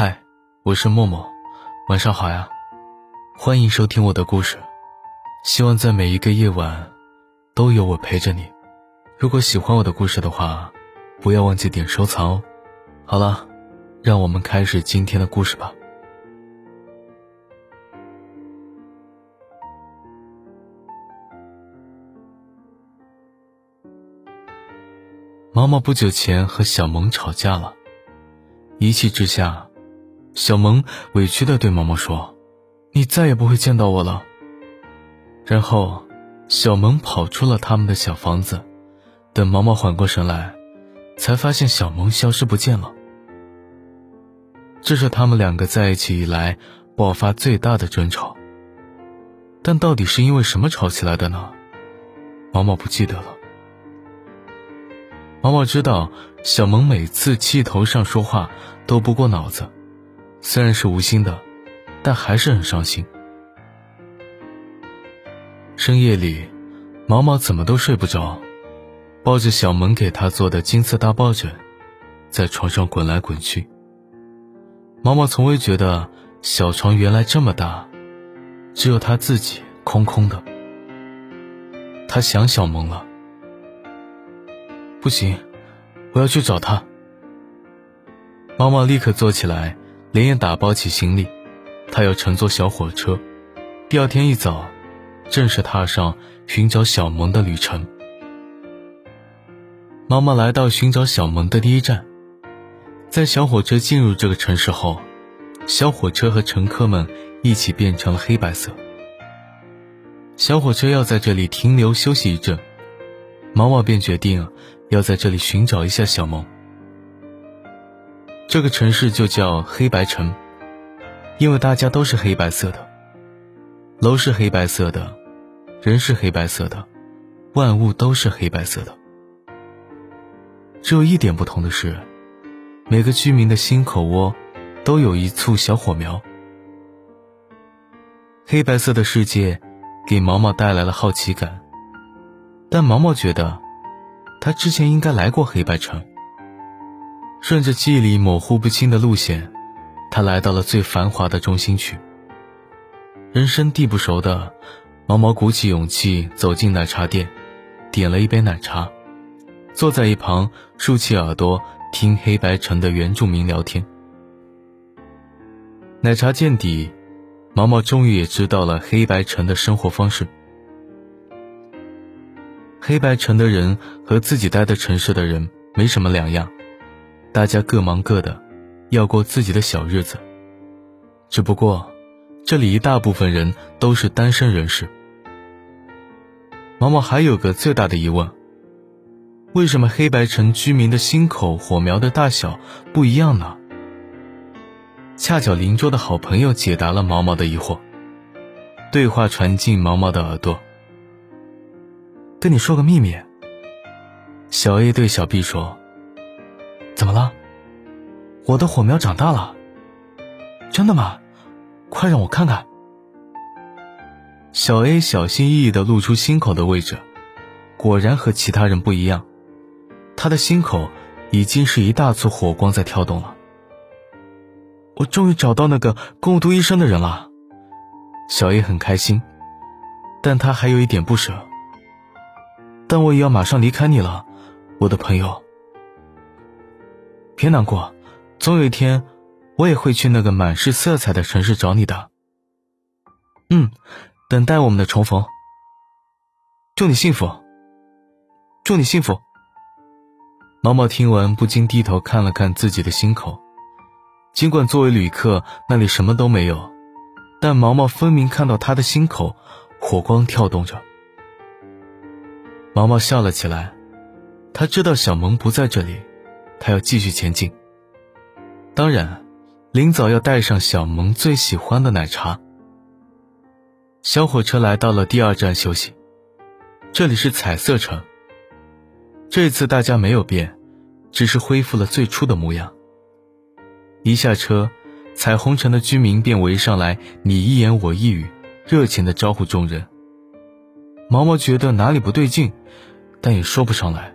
嗨，我是默默，晚上好呀，欢迎收听我的故事。希望在每一个夜晚，都有我陪着你。如果喜欢我的故事的话，不要忘记点收藏哦。好了，让我们开始今天的故事吧。毛毛不久前和小萌吵架了，一气之下，小萌委屈的对毛毛说：“你再也不会见到我了。”然后，小萌跑出了他们的小房子。等毛毛缓过神来，才发现小萌消失不见了。这是他们两个在一起以来爆发最大的争吵。但到底是因为什么吵起来的呢？毛毛不记得了。毛毛知道小萌每次气头上说话都不过脑子，虽然是无心的，但还是很伤心。深夜里，毛毛怎么都睡不着，抱着小萌给他做的金色大抱枕，在床上滚来滚去。毛毛从未觉得小床原来这么大，只有他自己空空的。他想小萌了。不行，我要去找他。毛毛立刻坐起来，连夜打包起行李，他要乘坐小火车。第二天一早，正式踏上寻找小萌的旅程。毛毛来到寻找小萌的第一站，在小火车进入这个城市后，小火车和乘客们一起变成了黑白色。小火车要在这里停留休息一阵，毛毛便决定。要在这里寻找一下小萌。这个城市就叫黑白城，因为大家都是黑白色的，楼是黑白色的，人是黑白色的，万物都是黑白色的。只有一点不同的是，每个居民的心口窝都有一簇小火苗。黑白色的世界给毛毛带来了好奇感，但毛毛觉得。他之前应该来过黑白城。顺着记忆里模糊不清的路线，他来到了最繁华的中心区。人生地不熟的毛毛鼓起勇气走进奶茶店，点了一杯奶茶，坐在一旁竖起耳朵听黑白城的原住民聊天。奶茶见底，毛毛终于也知道了黑白城的生活方式。黑白城的人和自己待的城市的人没什么两样，大家各忙各的，要过自己的小日子。只不过，这里一大部分人都是单身人士。毛毛还有个最大的疑问：为什么黑白城居民的心口火苗的大小不一样呢？恰巧邻桌的好朋友解答了毛毛的疑惑，对话传进毛毛的耳朵。跟你说个秘密。小 A 对小 B 说：“怎么了？我的火苗长大了。真的吗？快让我看看。”小 A 小心翼翼的露出心口的位置，果然和其他人不一样，他的心口已经是一大簇火光在跳动了。我终于找到那个共度一生的人了。小 A 很开心，但他还有一点不舍。但我也要马上离开你了，我的朋友。别难过，总有一天，我也会去那个满是色彩的城市找你的。嗯，等待我们的重逢。祝你幸福，祝你幸福。毛毛听完，不禁低头看了看自己的心口，尽管作为旅客那里什么都没有，但毛毛分明看到他的心口火光跳动着。毛毛笑了起来，他知道小萌不在这里，他要继续前进。当然，临早要带上小萌最喜欢的奶茶。小火车来到了第二站休息，这里是彩色城。这次大家没有变，只是恢复了最初的模样。一下车，彩虹城的居民便围上来，你一言我一语，热情的招呼众人。毛毛觉得哪里不对劲，但也说不上来。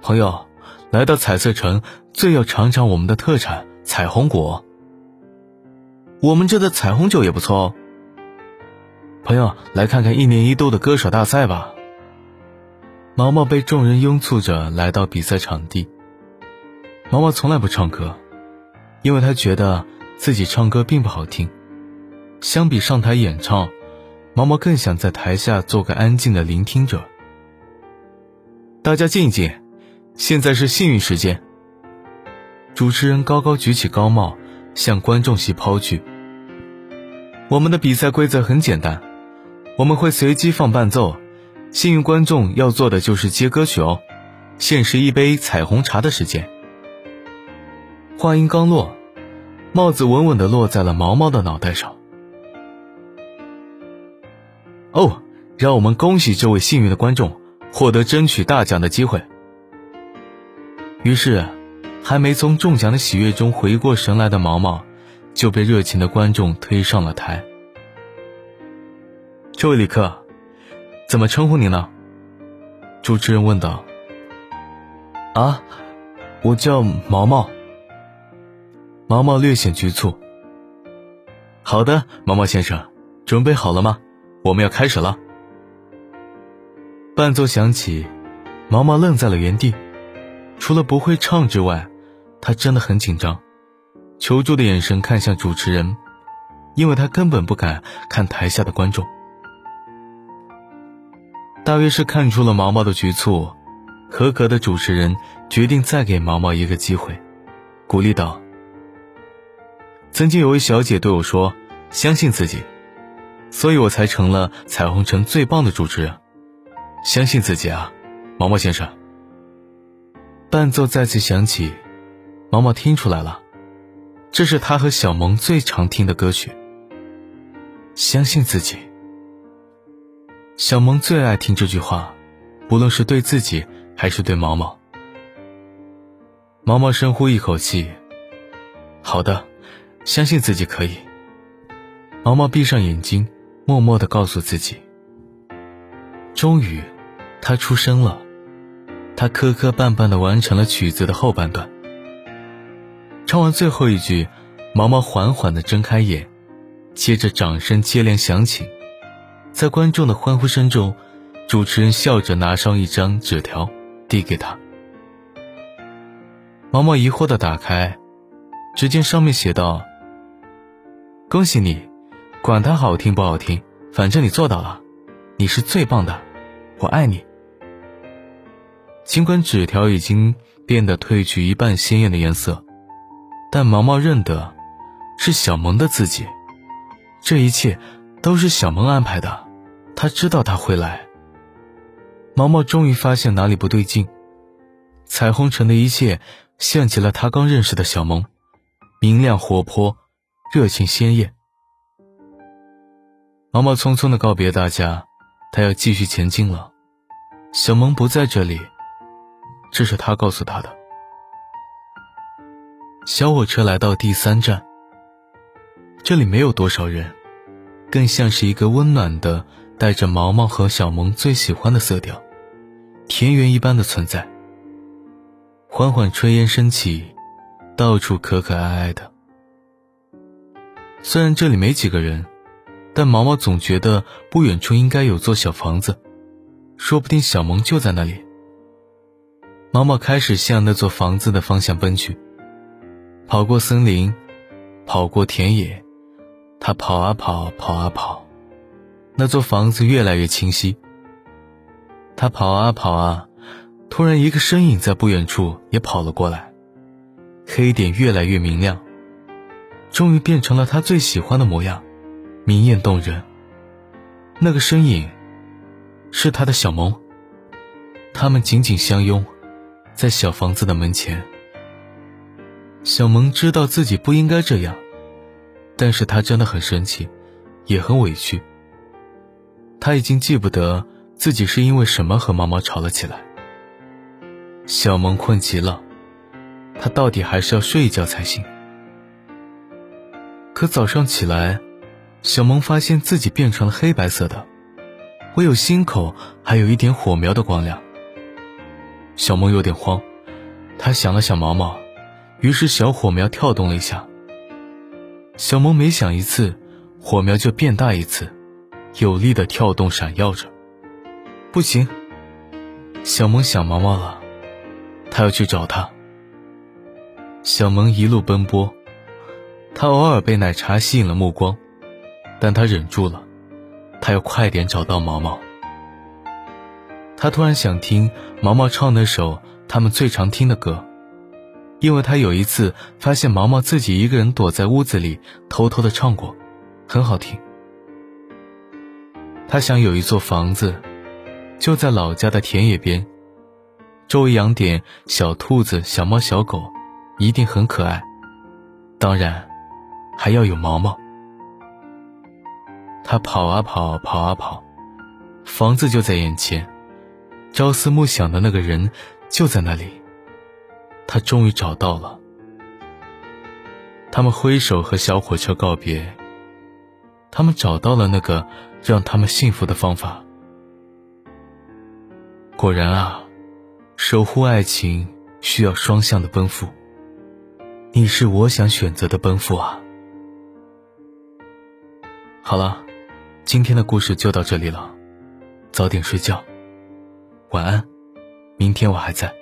朋友，来到彩色城，最要尝尝我们的特产彩虹果。我们这的彩虹酒也不错哦。朋友，来看看一年一度的歌手大赛吧。毛毛被众人拥簇着来到比赛场地。毛毛从来不唱歌，因为他觉得自己唱歌并不好听。相比上台演唱，毛毛更想在台下做个安静的聆听者。大家静一静，现在是幸运时间。主持人高高举起高帽，向观众席抛去。我们的比赛规则很简单，我们会随机放伴奏。幸运观众要做的就是接歌曲哦。限时一杯彩虹茶的时间。话音刚落，帽子稳稳地落在了毛毛的脑袋上。哦，让我们恭喜这位幸运的观众获得争取大奖的机会。于是，还没从中奖的喜悦中回过神来的毛毛，就被热情的观众推上了台。这位旅客。怎么称呼你呢？主持人问道。啊，我叫毛毛。毛毛略显局促。好的，毛毛先生，准备好了吗？我们要开始了。伴奏响起，毛毛愣在了原地。除了不会唱之外，他真的很紧张，求助的眼神看向主持人，因为他根本不敢看台下的观众。大约是看出了毛毛的局促，合格的主持人决定再给毛毛一个机会，鼓励道：“曾经有位小姐对我说，相信自己，所以我才成了彩虹城最棒的主持人。相信自己啊，毛毛先生。”伴奏再次响起，毛毛听出来了，这是他和小萌最常听的歌曲。相信自己。小萌最爱听这句话，不论是对自己还是对毛毛。毛毛深呼一口气，好的，相信自己可以。毛毛闭上眼睛，默默的告诉自己。终于，他出生了，他磕磕绊绊的完成了曲子的后半段。唱完最后一句，毛毛缓缓的睁开眼，接着掌声接连响起。在观众的欢呼声中，主持人笑着拿上一张纸条，递给他。毛毛疑惑的打开，只见上面写道：“恭喜你，管它好听不好听，反正你做到了，你是最棒的，我爱你。”尽管纸条已经变得褪去一半鲜艳的颜色，但毛毛认得，是小萌的字迹。这一切。都是小萌安排的，他知道他会来。毛毛终于发现哪里不对劲，彩虹城的一切像极了他刚认识的小萌，明亮活泼，热情鲜艳。毛毛匆匆的告别大家，他要继续前进了。小萌不在这里，这是他告诉他的。小火车来到第三站，这里没有多少人。更像是一个温暖的、带着毛毛和小萌最喜欢的色调，田园一般的存在。缓缓炊烟升起，到处可可爱爱的。虽然这里没几个人，但毛毛总觉得不远处应该有座小房子，说不定小萌就在那里。毛毛开始向那座房子的方向奔去，跑过森林，跑过田野。他跑啊跑，跑啊跑，那座房子越来越清晰。他跑啊跑啊，突然一个身影在不远处也跑了过来，黑点越来越明亮，终于变成了他最喜欢的模样，明艳动人。那个身影，是他的小萌。他们紧紧相拥，在小房子的门前。小萌知道自己不应该这样。但是她真的很生气，也很委屈。她已经记不得自己是因为什么和毛毛吵了起来。小萌困极了，她到底还是要睡一觉才行。可早上起来，小萌发现自己变成了黑白色的，唯有心口还有一点火苗的光亮。小萌有点慌，她想了想毛毛，于是小火苗跳动了一下。小萌每响一次，火苗就变大一次，有力的跳动闪耀着。不行，小萌想毛毛了，他要去找他。小萌一路奔波，他偶尔被奶茶吸引了目光，但他忍住了，他要快点找到毛毛。他突然想听毛毛唱那首他们最常听的歌。因为他有一次发现毛毛自己一个人躲在屋子里偷偷的唱过，很好听。他想有一座房子，就在老家的田野边，周围养点小兔子、小猫、小狗，一定很可爱。当然，还要有毛毛。他跑啊跑，跑啊跑，房子就在眼前，朝思暮想的那个人就在那里。他终于找到了。他们挥手和小火车告别。他们找到了那个让他们幸福的方法。果然啊，守护爱情需要双向的奔赴。你是我想选择的奔赴啊。好了，今天的故事就到这里了，早点睡觉，晚安，明天我还在。